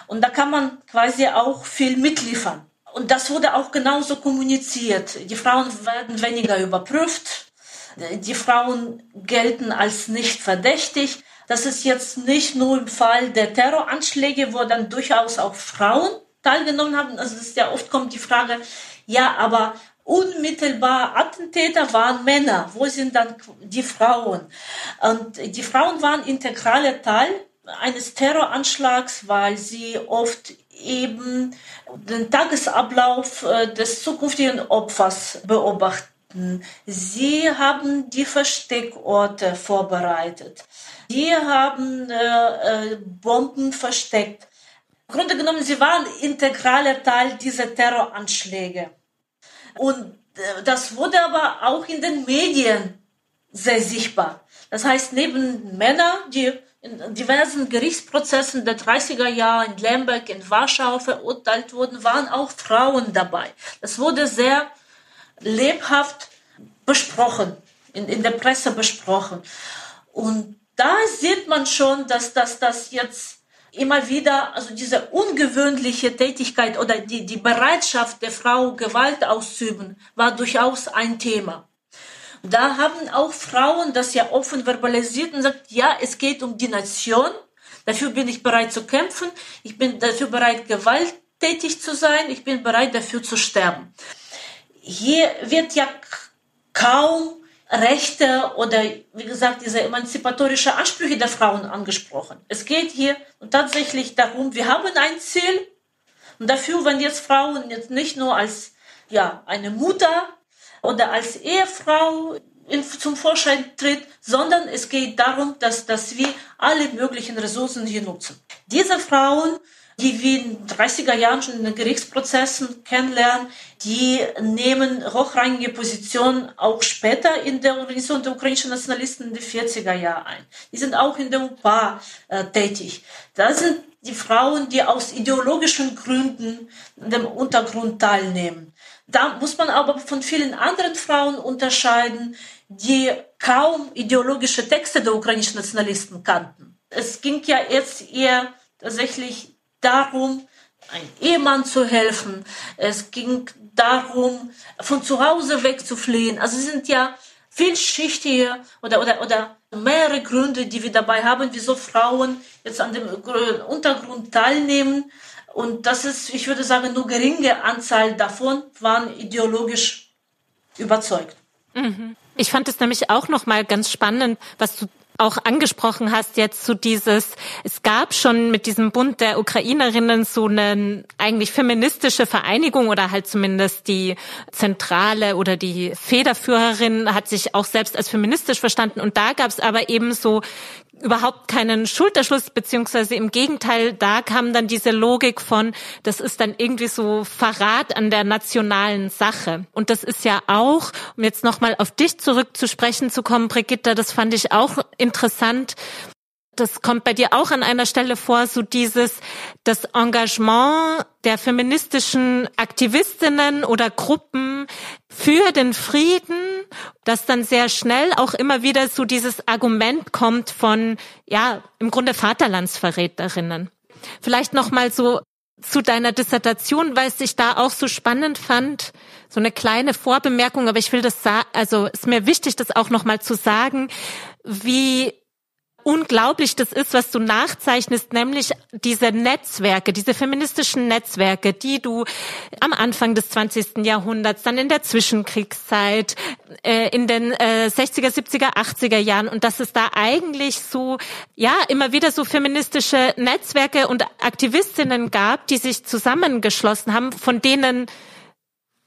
und da kann man quasi auch viel mitliefern. Und das wurde auch genauso kommuniziert. Die Frauen werden weniger überprüft, die Frauen gelten als nicht verdächtig. Das ist jetzt nicht nur im Fall der Terroranschläge, wo dann durchaus auch Frauen teilgenommen haben. Also das ist ja oft kommt die Frage, ja, aber unmittelbar Attentäter waren Männer. Wo sind dann die Frauen? Und die Frauen waren integraler Teil eines Terroranschlags, weil sie oft eben den Tagesablauf äh, des zukünftigen Opfers beobachten. Sie haben die Versteckorte vorbereitet. Sie haben äh, äh, Bomben versteckt. Im Grunde genommen, sie waren integraler Teil dieser Terroranschläge. Und äh, das wurde aber auch in den Medien sehr sichtbar. Das heißt, neben Männern, die in diversen Gerichtsprozessen der 30er Jahre in Lemberg, in Warschau verurteilt wurden, waren auch Frauen dabei. Das wurde sehr lebhaft besprochen, in, in der Presse besprochen. Und da sieht man schon, dass das, das jetzt immer wieder, also diese ungewöhnliche Tätigkeit oder die, die Bereitschaft der Frau, Gewalt auszuüben, war durchaus ein Thema. Da haben auch Frauen das ja offen verbalisiert und sagt, ja, es geht um die Nation. Dafür bin ich bereit zu kämpfen. Ich bin dafür bereit, gewalttätig zu sein. Ich bin bereit, dafür zu sterben. Hier wird ja kaum Rechte oder, wie gesagt, diese emanzipatorische Ansprüche der Frauen angesprochen. Es geht hier tatsächlich darum, wir haben ein Ziel. Und dafür, wenn jetzt Frauen jetzt nicht nur als, ja, eine Mutter oder als Ehefrau in, zum Vorschein tritt, sondern es geht darum, dass, dass wir alle möglichen Ressourcen hier nutzen. Diese Frauen, die wir in 30er Jahren schon in den Gerichtsprozessen kennenlernen, die nehmen hochrangige Positionen auch später in der Organisation der ukrainischen Nationalisten in den 40er Jahren ein. Die sind auch in der UPA äh, tätig. Da sind die Frauen, die aus ideologischen Gründen in dem Untergrund teilnehmen. Da muss man aber von vielen anderen Frauen unterscheiden, die kaum ideologische Texte der ukrainischen Nationalisten kannten. Es ging ja jetzt eher tatsächlich darum, einem Ehemann zu helfen. Es ging darum, von zu Hause wegzufliehen. Also es sind ja vielschichtige oder, oder, oder mehrere Gründe, die wir dabei haben, wieso Frauen jetzt an dem Untergrund teilnehmen. Und das ist, ich würde sagen, nur geringe Anzahl davon waren ideologisch überzeugt. Mhm. Ich fand es nämlich auch noch mal ganz spannend, was du auch angesprochen hast jetzt so dieses, es gab schon mit diesem Bund der Ukrainerinnen so eine eigentlich feministische Vereinigung oder halt zumindest die Zentrale oder die Federführerin hat sich auch selbst als feministisch verstanden. Und da gab es aber eben so überhaupt keinen Schulterschluss, beziehungsweise im Gegenteil, da kam dann diese Logik von, das ist dann irgendwie so Verrat an der nationalen Sache. Und das ist ja auch, um jetzt nochmal auf dich zurückzusprechen zu kommen, Brigitta, das fand ich auch interessant, das kommt bei dir auch an einer Stelle vor, so dieses, das Engagement der feministischen Aktivistinnen oder Gruppen für den Frieden, dass dann sehr schnell auch immer wieder so dieses Argument kommt von, ja, im Grunde Vaterlandsverräterinnen. Vielleicht nochmal so zu deiner Dissertation, weil ich da auch so spannend fand, so eine kleine Vorbemerkung, aber ich will das also ist mir wichtig, das auch nochmal zu sagen, wie unglaublich das ist, was du nachzeichnest, nämlich diese Netzwerke, diese feministischen Netzwerke, die du am Anfang des 20. Jahrhunderts, dann in der Zwischenkriegszeit, äh, in den äh, 60er, 70er, 80er Jahren und dass es da eigentlich so, ja, immer wieder so feministische Netzwerke und Aktivistinnen gab, die sich zusammengeschlossen haben, von denen,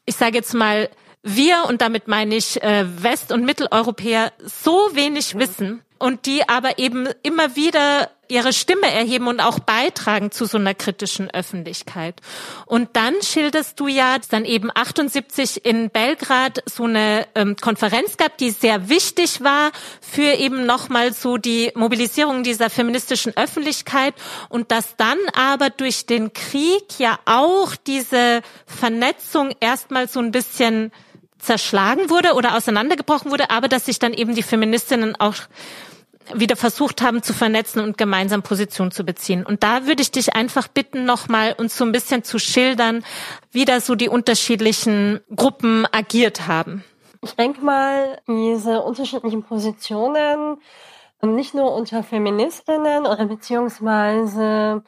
ich sage jetzt mal, wir, und damit meine ich äh, West- und Mitteleuropäer, so wenig wissen und die aber eben immer wieder ihre Stimme erheben und auch beitragen zu so einer kritischen Öffentlichkeit. Und dann schilderst du ja dann eben 78 in Belgrad so eine ähm, Konferenz gab, die sehr wichtig war für eben nochmal so die Mobilisierung dieser feministischen Öffentlichkeit und dass dann aber durch den Krieg ja auch diese Vernetzung erstmal so ein bisschen zerschlagen wurde oder auseinandergebrochen wurde, aber dass sich dann eben die Feministinnen auch wieder versucht haben zu vernetzen und gemeinsam Position zu beziehen. Und da würde ich dich einfach bitten, nochmal uns so ein bisschen zu schildern, wie da so die unterschiedlichen Gruppen agiert haben. Ich denke mal, diese unterschiedlichen Positionen, nicht nur unter Feministinnen oder beziehungsweise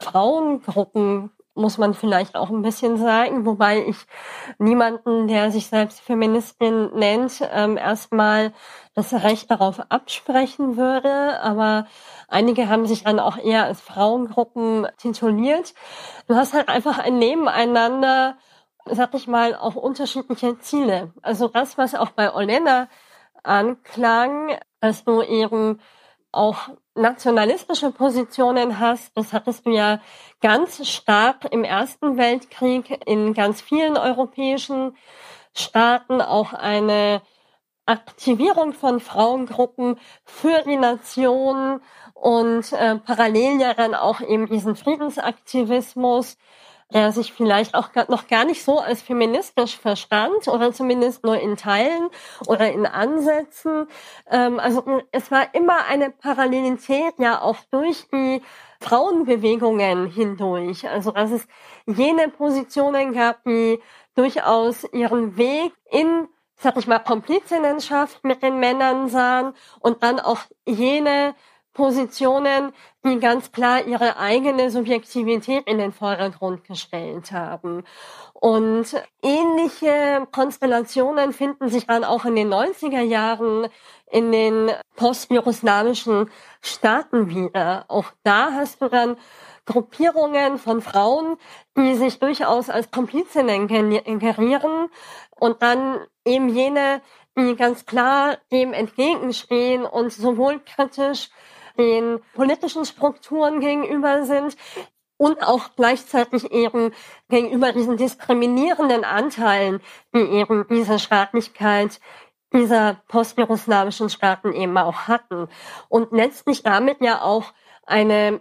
Frauengruppen muss man vielleicht auch ein bisschen sagen, wobei ich niemanden, der sich selbst Feministin nennt, ähm, erstmal das Recht darauf absprechen würde. Aber einige haben sich dann auch eher als Frauengruppen tituliert. Du hast halt einfach ein Nebeneinander, sag ich mal, auch unterschiedliche Ziele. Also das, was auch bei Olena anklang, dass du eben auch nationalistische Positionen hast. Das hattest du ja ganz stark im Ersten Weltkrieg in ganz vielen europäischen Staaten auch eine Aktivierung von Frauengruppen für die Nation und äh, parallel dann auch eben diesen Friedensaktivismus, der sich vielleicht auch noch gar nicht so als feministisch verstand oder zumindest nur in Teilen oder in Ansätzen. Ähm, also es war immer eine Parallelität ja auch durch die Frauenbewegungen hindurch. Also dass es jene Positionen gab, die durchaus ihren Weg in sag ich mal, Komplizinnenschaft mit den Männern sahen und dann auch jene Positionen, die ganz klar ihre eigene Subjektivität in den Vordergrund gestellt haben. Und ähnliche Konstellationen finden sich dann auch in den 90er Jahren in den postjugoslawischen Staaten wieder. Auch da hast du dann Gruppierungen von Frauen, die sich durchaus als Komplizinnen gerieren und dann eben jene, die ganz klar dem entgegenstehen und sowohl kritisch den politischen Strukturen gegenüber sind und auch gleichzeitig eben gegenüber diesen diskriminierenden Anteilen, die eben diese Staatlichkeit dieser postjugoslawischen Staaten eben auch hatten. Und letztlich damit ja auch eine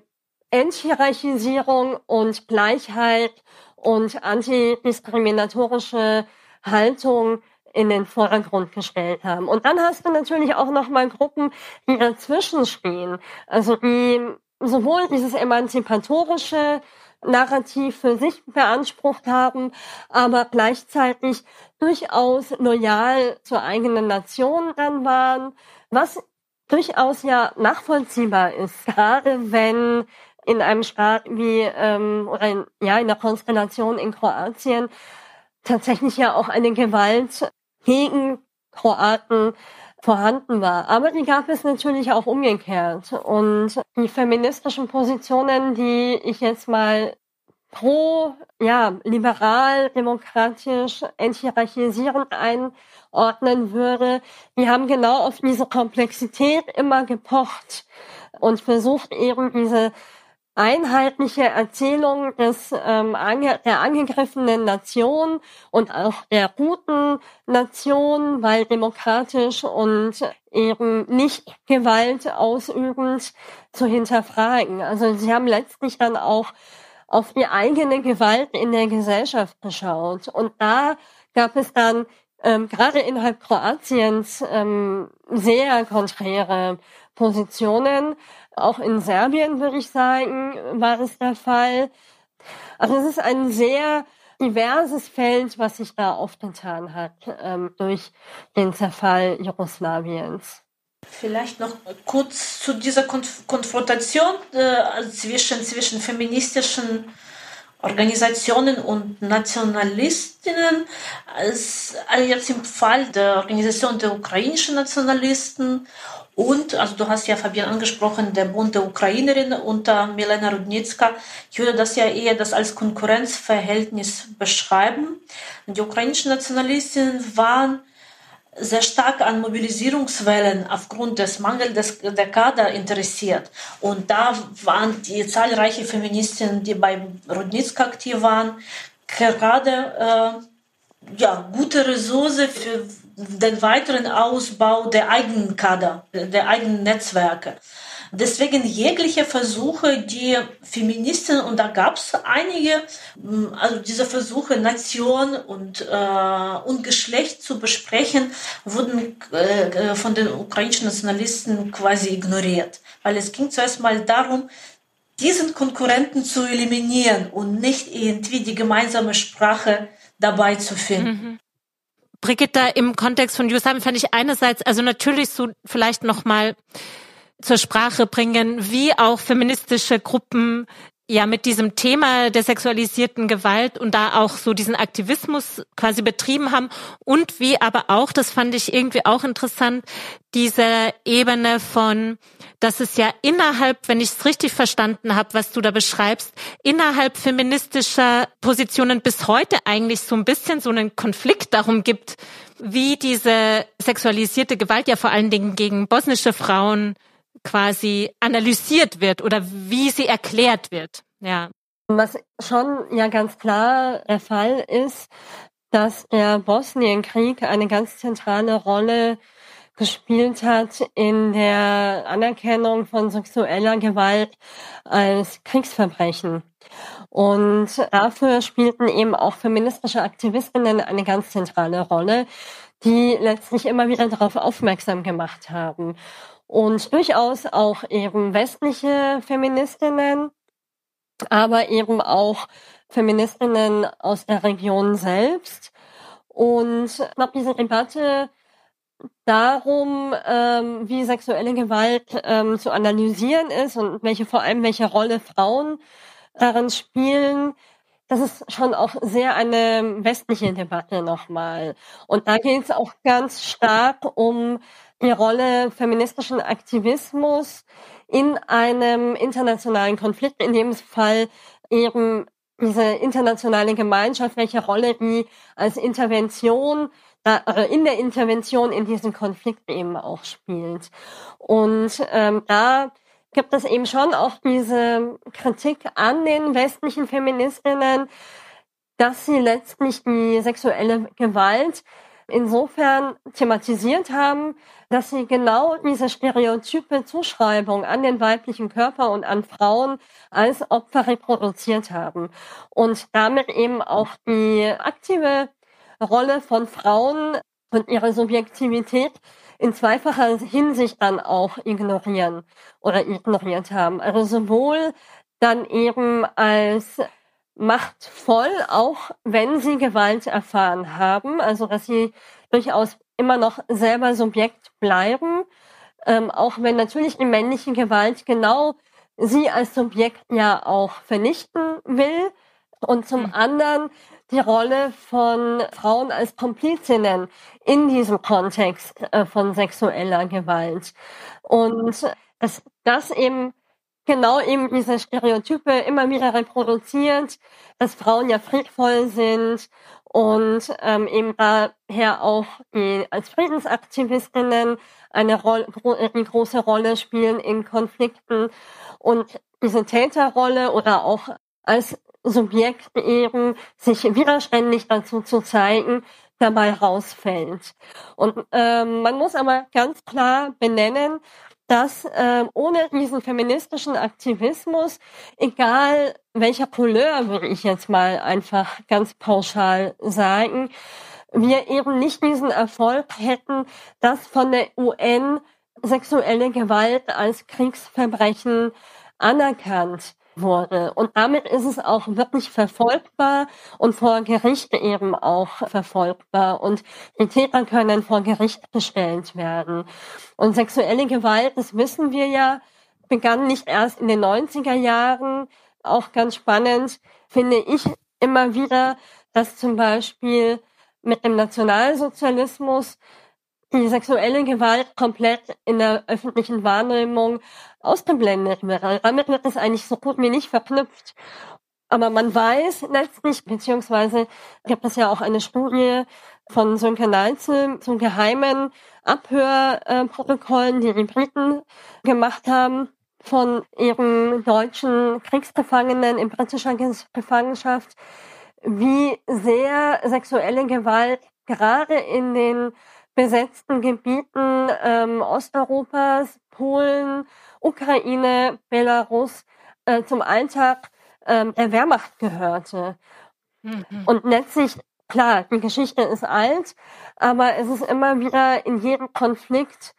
Enthierarchisierung und Gleichheit und antidiskriminatorische Haltung in den Vordergrund gestellt haben. Und dann hast du natürlich auch noch mal Gruppen, die dazwischen stehen. Also die sowohl dieses emanzipatorische Narrativ für sich beansprucht haben, aber gleichzeitig durchaus loyal zur eigenen Nation dann waren, was durchaus ja nachvollziehbar ist, gerade wenn in einem Staat wie ähm, oder in, ja in der Konstellation in Kroatien tatsächlich ja auch eine Gewalt gegen Kroaten vorhanden war. Aber die gab es natürlich auch umgekehrt. Und die feministischen Positionen, die ich jetzt mal pro, ja, liberal, demokratisch, enthierarchisierend einordnen würde, die haben genau auf diese Komplexität immer gepocht und versucht eben diese einheitliche Erzählung des, ähm, ange der angegriffenen Nation und auch der guten Nation, weil demokratisch und eben nicht Gewalt ausübend zu hinterfragen. Also sie haben letztlich dann auch auf die eigene Gewalt in der Gesellschaft geschaut. Und da gab es dann ähm, gerade innerhalb Kroatiens ähm, sehr konträre Positionen. Auch in Serbien, würde ich sagen, war es der Fall. Also es ist ein sehr diverses Feld, was sich da aufgetan hat ähm, durch den Zerfall Jugoslawiens. Vielleicht noch kurz zu dieser Konf Konfrontation äh, zwischen, zwischen feministischen Organisationen und Nationalistinnen. Als, also jetzt im Fall der Organisation der ukrainischen Nationalisten und, also du hast ja Fabian angesprochen, der Bund der Ukrainerinnen unter Milena Rudnicka. Ich würde das ja eher das als Konkurrenzverhältnis beschreiben. Die ukrainischen Nationalistinnen waren sehr stark an Mobilisierungswellen aufgrund des Mangels der Kader interessiert. Und da waren die zahlreichen Feministinnen, die bei Rudnicka aktiv waren, gerade äh, ja, gute Ressource für den weiteren Ausbau der eigenen Kader, der eigenen Netzwerke. Deswegen jegliche Versuche, die Feministen, und da gab es einige, mm, also diese Versuche, Nation und, äh, und Geschlecht zu besprechen, wurden äh, von den ukrainischen Nationalisten quasi ignoriert. Weil es ging zuerst mal darum, diesen Konkurrenten zu eliminieren und nicht irgendwie die gemeinsame Sprache dabei zu finden. Mhm. Brigitte, im Kontext von Jugoslawien fand ich einerseits, also natürlich so vielleicht nochmal zur Sprache bringen, wie auch feministische Gruppen ja mit diesem Thema der sexualisierten Gewalt und da auch so diesen Aktivismus quasi betrieben haben. Und wie aber auch, das fand ich irgendwie auch interessant, diese Ebene von, dass es ja innerhalb, wenn ich es richtig verstanden habe, was du da beschreibst, innerhalb feministischer Positionen bis heute eigentlich so ein bisschen so einen Konflikt darum gibt, wie diese sexualisierte Gewalt ja vor allen Dingen gegen bosnische Frauen quasi analysiert wird oder wie sie erklärt wird. Ja. Was schon ja ganz klar der Fall ist, dass der Bosnienkrieg eine ganz zentrale Rolle gespielt hat in der Anerkennung von sexueller Gewalt als Kriegsverbrechen. Und dafür spielten eben auch feministische Aktivistinnen eine ganz zentrale Rolle, die letztlich immer wieder darauf aufmerksam gemacht haben. Und durchaus auch eben westliche Feministinnen, aber eben auch Feministinnen aus der Region selbst. Und ich glaube, diese Debatte darum, ähm, wie sexuelle Gewalt ähm, zu analysieren ist und welche vor allem welche Rolle Frauen darin spielen, das ist schon auch sehr eine westliche Debatte nochmal. Und da geht es auch ganz stark um die Rolle feministischen Aktivismus in einem internationalen Konflikt, in dem Fall eben diese internationale Gemeinschaft, welche Rolle die als Intervention in der Intervention in diesen Konflikt eben auch spielt. Und ähm, da gibt es eben schon auch diese Kritik an den westlichen Feministinnen, dass sie letztlich die sexuelle Gewalt insofern thematisiert haben, dass sie genau diese stereotype Zuschreibung an den weiblichen Körper und an Frauen als Opfer reproduziert haben und damit eben auch die aktive Rolle von Frauen und ihre Subjektivität in zweifacher Hinsicht dann auch ignorieren oder ignoriert haben. Also sowohl dann eben als machtvoll, auch wenn sie Gewalt erfahren haben, also dass sie durchaus immer noch selber Subjekt bleiben, ähm, auch wenn natürlich die männliche Gewalt genau sie als Subjekt ja auch vernichten will und zum hm. anderen die Rolle von Frauen als Komplizinnen in diesem Kontext äh, von sexueller Gewalt. Und dass das eben genau eben diese Stereotype immer wieder reproduziert, dass Frauen ja friedvoll sind und ähm, eben daher auch die als Friedensaktivistinnen eine Rolle, eine große Rolle spielen in Konflikten und diese Täterrolle oder auch als Subjekt eben sich widerständig dazu zu zeigen, dabei rausfällt. Und ähm, man muss aber ganz klar benennen, dass äh, ohne diesen feministischen Aktivismus, egal welcher Couleur, würde ich jetzt mal einfach ganz pauschal sagen, wir eben nicht diesen Erfolg hätten, dass von der UN sexuelle Gewalt als Kriegsverbrechen anerkannt wurde. Und damit ist es auch wirklich verfolgbar und vor Gericht eben auch verfolgbar. Und die Täter können vor Gericht gestellt werden. Und sexuelle Gewalt, das wissen wir ja, begann nicht erst in den 90er Jahren. Auch ganz spannend finde ich immer wieder, dass zum Beispiel mit dem Nationalsozialismus sexuelle Gewalt komplett in der öffentlichen Wahrnehmung ausgeblendet wird. Damit wird es eigentlich so gut wie nicht verknüpft. Aber man weiß letztlich, beziehungsweise gibt es ja auch eine Studie von Sönke Neitzel zu geheimen Abhörprotokollen, die die Briten gemacht haben von ihren deutschen Kriegsgefangenen in britischer Gefangenschaft, wie sehr sexuelle Gewalt gerade in den besetzten Gebieten ähm, Osteuropas, Polen, Ukraine, Belarus äh, zum Alltag ähm, der Wehrmacht gehörte. Mhm. Und letztlich, klar, die Geschichte ist alt, aber es ist immer wieder in jedem Konflikt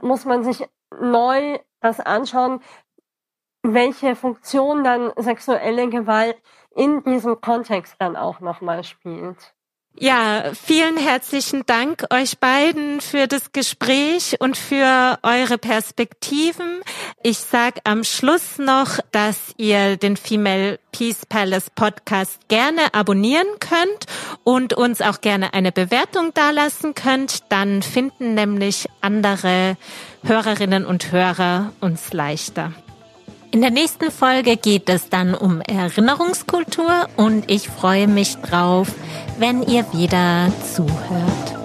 muss man sich neu das anschauen, welche Funktion dann sexuelle Gewalt in diesem Kontext dann auch nochmal spielt. Ja, vielen herzlichen Dank euch beiden für das Gespräch und für eure Perspektiven. Ich sage am Schluss noch, dass ihr den Female Peace Palace Podcast gerne abonnieren könnt und uns auch gerne eine Bewertung dalassen könnt. Dann finden nämlich andere Hörerinnen und Hörer uns leichter. In der nächsten Folge geht es dann um Erinnerungskultur und ich freue mich drauf, wenn ihr wieder zuhört.